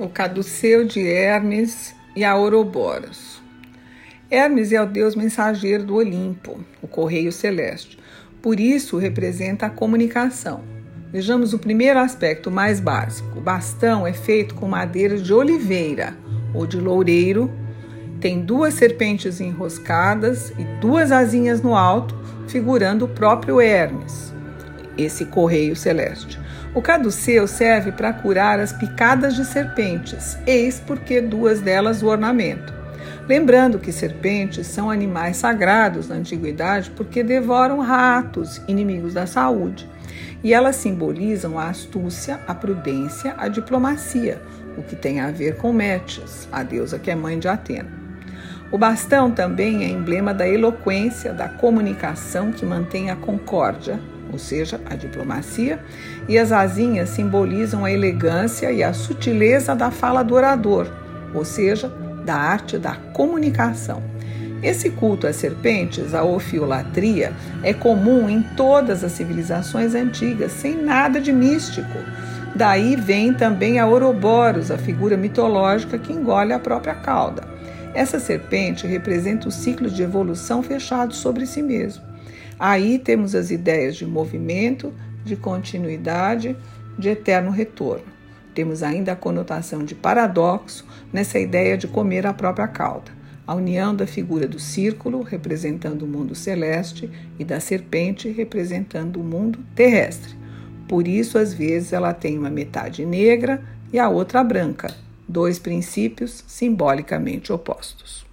o caduceu de Hermes e a Ouroboros. Hermes é o deus mensageiro do Olimpo, o correio celeste. Por isso representa a comunicação. Vejamos o primeiro aspecto mais básico. O bastão é feito com madeira de oliveira ou de loureiro, tem duas serpentes enroscadas e duas asinhas no alto, figurando o próprio Hermes, esse correio celeste. O caduceu serve para curar as picadas de serpentes, eis porque duas delas o ornamento. Lembrando que serpentes são animais sagrados na antiguidade porque devoram ratos, inimigos da saúde. E elas simbolizam a astúcia, a prudência, a diplomacia, o que tem a ver com Métis, a deusa que é mãe de Atena. O bastão também é emblema da eloquência, da comunicação que mantém a concórdia, ou seja, a diplomacia, e as asinhas simbolizam a elegância e a sutileza da fala do orador, ou seja, da arte da comunicação. Esse culto às serpentes, a ofiolatria, é comum em todas as civilizações antigas, sem nada de místico. Daí vem também a Ouroboros, a figura mitológica que engole a própria cauda. Essa serpente representa o ciclo de evolução fechado sobre si mesmo. Aí temos as ideias de movimento, de continuidade, de eterno retorno. Temos ainda a conotação de paradoxo nessa ideia de comer a própria cauda. A união da figura do círculo, representando o mundo celeste, e da serpente, representando o mundo terrestre. Por isso, às vezes, ela tem uma metade negra e a outra branca, dois princípios simbolicamente opostos.